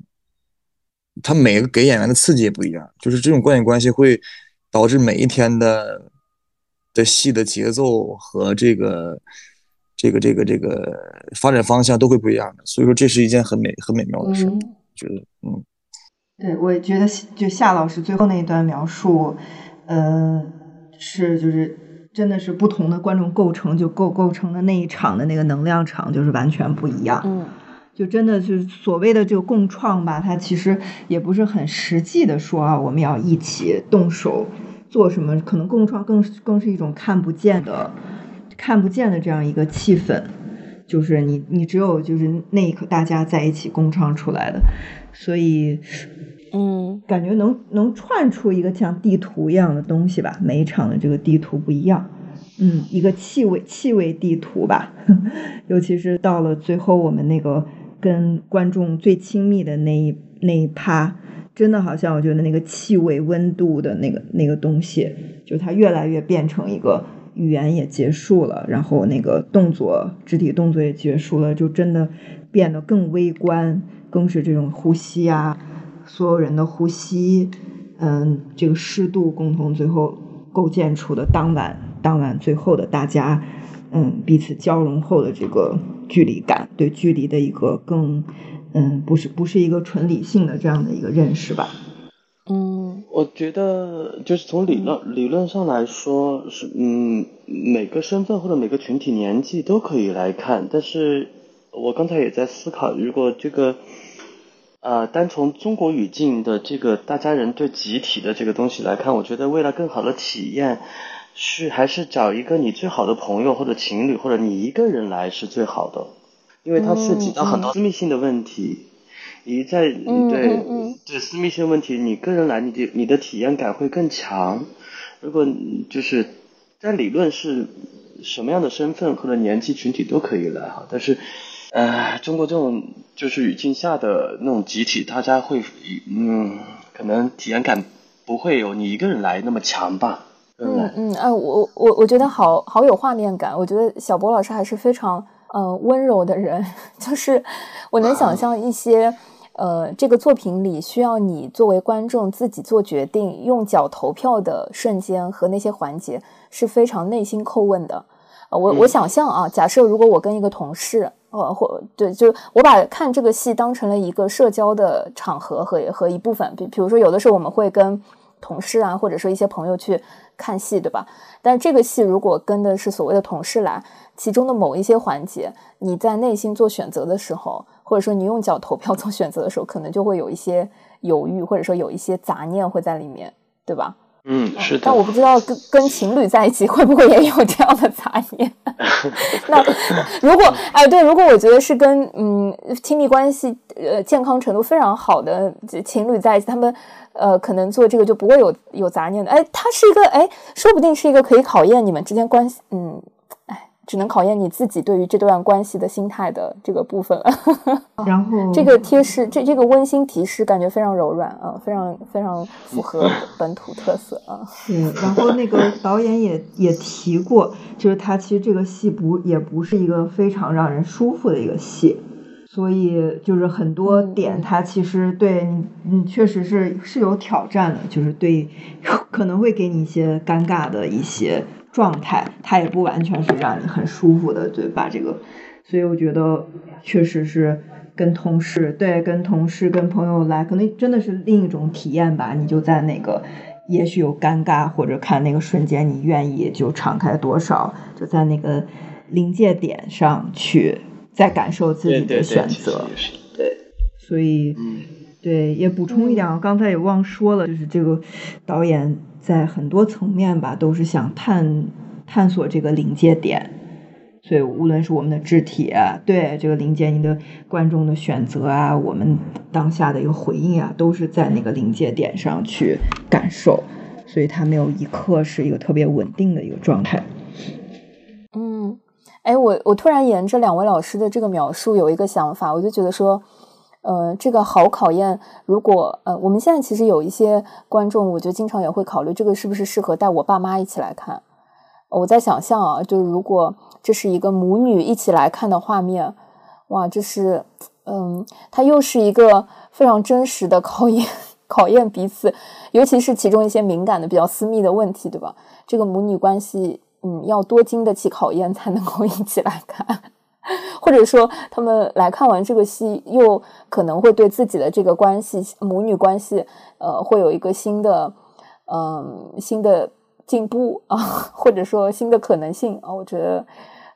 他每个给演员的刺激也不一样。就是这种观影关系会导致每一天的的戏的节奏和这个这个这个这个发展方向都会不一样的。所以说，这是一件很美很美妙的事。觉得，嗯。对，我也觉得就夏老师最后那一段描述，呃，是就是真的是不同的观众构成就构构成的那一场的那个能量场就是完全不一样。嗯，就真的是所谓的这个共创吧，它其实也不是很实际的说啊，我们要一起动手做什么，可能共创更更是一种看不见的看不见的这样一个气氛，就是你你只有就是那一刻大家在一起共创出来的，所以。嗯，感觉能能串出一个像地图一样的东西吧。每一场的这个地图不一样，嗯，一个气味气味地图吧。<laughs> 尤其是到了最后，我们那个跟观众最亲密的那一那一趴，真的好像我觉得那个气味温度的那个那个东西，就它越来越变成一个语言也结束了，然后那个动作肢体动作也结束了，就真的变得更微观，更是这种呼吸啊。所有人的呼吸，嗯，这个湿度共同最后构建出的当晚，当晚最后的大家，嗯，彼此交融后的这个距离感，对距离的一个更，嗯，不是不是一个纯理性的这样的一个认识吧？嗯，我觉得就是从理论理论上来说是，嗯，每个身份或者每个群体年纪都可以来看，但是我刚才也在思考，如果这个。呃，单从中国语境的这个大家人对集体的这个东西来看，我觉得为了更好的体验，是还是找一个你最好的朋友或者情侣或者你一个人来是最好的，因为它涉及到很多私密性的问题，一在对对私密性问题，你个人来你的你的体验感会更强。如果就是在理论是什么样的身份或者年纪群体都可以来哈，但是。呃，中国这种就是语境下的那种集体，大家会嗯，可能体验感不会有你一个人来那么强吧。嗯嗯，哎，我我我觉得好好有画面感。我觉得小博老师还是非常呃温柔的人，<laughs> 就是我能想象一些呃这个作品里需要你作为观众自己做决定、用脚投票的瞬间和那些环节是非常内心叩问的。呃，我我想象啊，假设如果我跟一个同事。呃，或对，就我把看这个戏当成了一个社交的场合和和一部分，比比如说有的时候我们会跟同事啊，或者说一些朋友去看戏，对吧？但这个戏如果跟的是所谓的同事来，其中的某一些环节，你在内心做选择的时候，或者说你用脚投票 <laughs> 做选择的时候，可能就会有一些犹豫，或者说有一些杂念会在里面，对吧？嗯，是的。但我不知道跟跟情侣在一起会不会也有这样的杂念。<laughs> 那如果哎，对，如果我觉得是跟嗯亲密关系呃健康程度非常好的情侣在一起，他们呃可能做这个就不会有有杂念的。哎，它是一个哎，说不定是一个可以考验你们之间关系嗯。只能考验你自己对于这段关系的心态的这个部分了。<laughs> 然后这个贴士，这这个温馨提示，感觉非常柔软啊，非常非常符合本土特色啊。是，然后那个导演也也提过，就是他其实这个戏不也不是一个非常让人舒服的一个戏，所以就是很多点他其实对你，嗯，确实是是有挑战的，就是对 <laughs> 可能会给你一些尴尬的一些。状态，它也不完全是让你很舒服的，对，把这个，所以我觉得确实是跟同事，对，跟同事、跟朋友来，可能真的是另一种体验吧。你就在那个，也许有尴尬，或者看那个瞬间，你愿意就敞开多少，就在那个临界点上去再感受自己的选择，对，所以。对，也补充一点啊，刚才也忘说了，就是这个导演在很多层面吧，都是想探探索这个临界点，所以无论是我们的肢体，对这个临界，你的观众的选择啊，我们当下的一个回应啊，都是在那个临界点上去感受，所以它没有一刻是一个特别稳定的一个状态。嗯，哎，我我突然沿着两位老师的这个描述有一个想法，我就觉得说。呃，这个好考验。如果呃，我们现在其实有一些观众，我觉得经常也会考虑这个是不是适合带我爸妈一起来看。我在想象啊，就是如果这是一个母女一起来看的画面，哇，这是嗯，它又是一个非常真实的考验，<laughs> 考验彼此，尤其是其中一些敏感的、比较私密的问题，对吧？这个母女关系，嗯，要多经得起考验才能够一起来看。或者说，他们来看完这个戏，又可能会对自己的这个关系、母女关系，呃，会有一个新的，嗯，新的进步啊，<laughs> 或者说新的可能性啊。我觉得，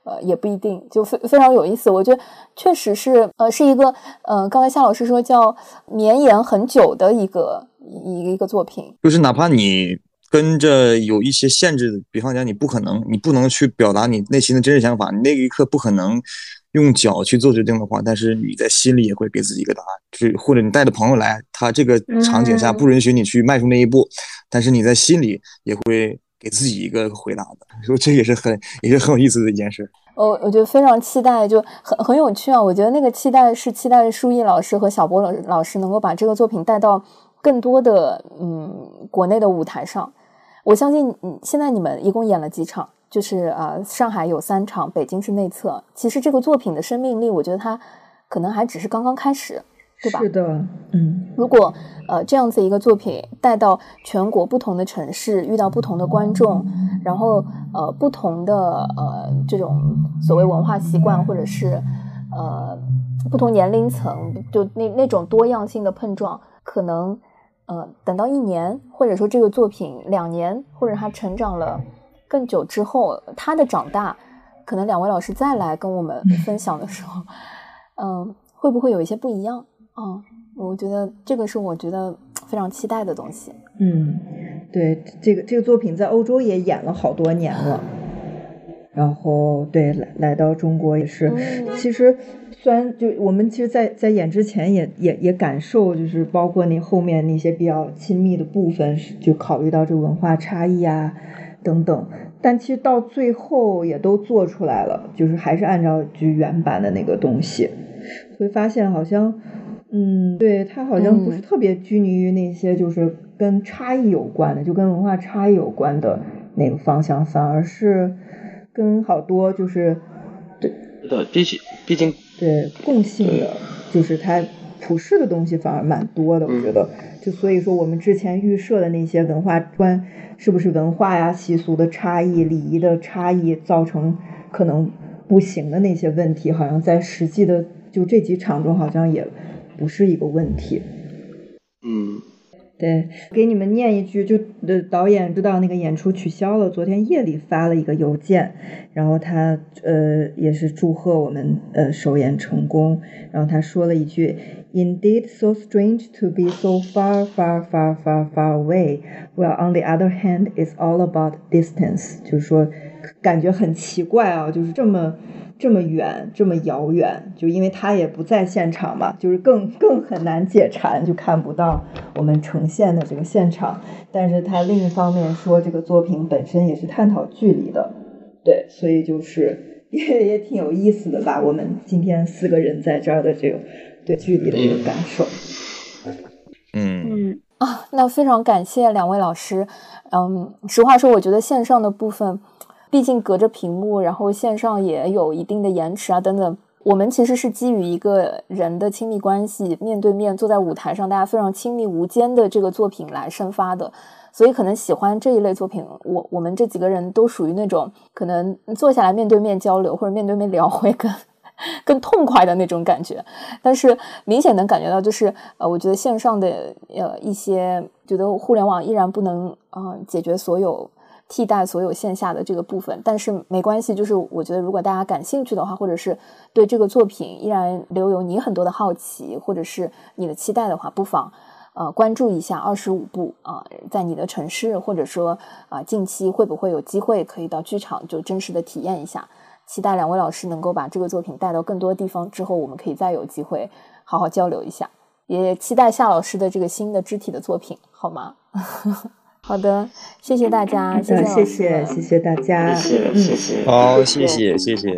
呃，也不一定，就非非常有意思。我觉得确实是，呃，是一个，呃，刚才夏老师说叫绵延很久的一个一一个作品，就是哪怕你。跟着有一些限制，比方讲，你不可能，你不能去表达你内心的真实想法，你那一刻不可能用脚去做决定的话，但是你在心里也会给自己一个答案，就是或者你带着朋友来，他这个场景下不允许你去迈出那一步，但是你在心里也会给自己一个回答的，说这也是很也是很有意思的一件事。我我觉得非常期待，就很很有趣啊！我觉得那个期待是期待舒毅老师和小波老老师能够把这个作品带到更多的嗯国内的舞台上。我相信，嗯，现在你们一共演了几场？就是啊，上海有三场，北京是内测。其实这个作品的生命力，我觉得它可能还只是刚刚开始，对吧？是的，嗯。如果呃这样子一个作品带到全国不同的城市，遇到不同的观众，然后呃不同的呃这种所谓文化习惯，或者是呃不同年龄层，就那那种多样性的碰撞，可能。呃，等到一年，或者说这个作品两年，或者他成长了更久之后，他的长大，可能两位老师再来跟我们分享的时候，嗯，会不会有一些不一样？嗯，我觉得这个是我觉得非常期待的东西。嗯，对，这个这个作品在欧洲也演了好多年了，然后对来来到中国也是，其实。虽然就我们其实，在在演之前也也也感受，就是包括那后面那些比较亲密的部分，就考虑到这个文化差异啊等等，但其实到最后也都做出来了，就是还是按照就原版的那个东西，会发现好像，嗯，对他好像不是特别拘泥于那些就是跟差异有关的，就跟文化差异有关的那个方向，反而是跟好多就是对对，毕竟毕竟。对共性的，就是它普世的东西反而蛮多的，我觉得。就所以说，我们之前预设的那些文化观，是不是文化呀、习俗的差异、礼仪的差异造成可能不行的那些问题，好像在实际的就这几场中，好像也不是一个问题。嗯。对，给你们念一句，就呃导演知道那个演出取消了，昨天夜里发了一个邮件，然后他呃也是祝贺我们呃首演成功，然后他说了一句，Indeed so strange to be so far far far far far away, while on the other hand it's all about distance，就是说感觉很奇怪啊，就是这么。这么远，这么遥远，就因为他也不在现场嘛，就是更更很难解馋，就看不到我们呈现的这个现场。但是他另一方面说，这个作品本身也是探讨距离的，对，所以就是也也挺有意思的吧。我们今天四个人在这儿的这个对距离的一个感受。嗯嗯啊，那非常感谢两位老师。嗯，实话说，我觉得线上的部分。毕竟隔着屏幕，然后线上也有一定的延迟啊，等等。我们其实是基于一个人的亲密关系，面对面坐在舞台上，大家非常亲密无间的这个作品来生发的。所以可能喜欢这一类作品，我我们这几个人都属于那种可能坐下来面对面交流或者面对面聊会更 <laughs> 更痛快的那种感觉。但是明显能感觉到，就是呃，我觉得线上的呃一些，觉得互联网依然不能啊解决所有。替代所有线下的这个部分，但是没关系。就是我觉得，如果大家感兴趣的话，或者是对这个作品依然留有你很多的好奇，或者是你的期待的话，不妨呃关注一下二十五部啊，在你的城市，或者说啊近期会不会有机会可以到剧场就真实的体验一下？期待两位老师能够把这个作品带到更多地方之后，我们可以再有机会好好交流一下。也期待夏老师的这个新的肢体的作品，好吗？<laughs> 好的，谢谢大家，谢谢谢谢谢大家，谢谢谢谢，好，谢谢谢谢。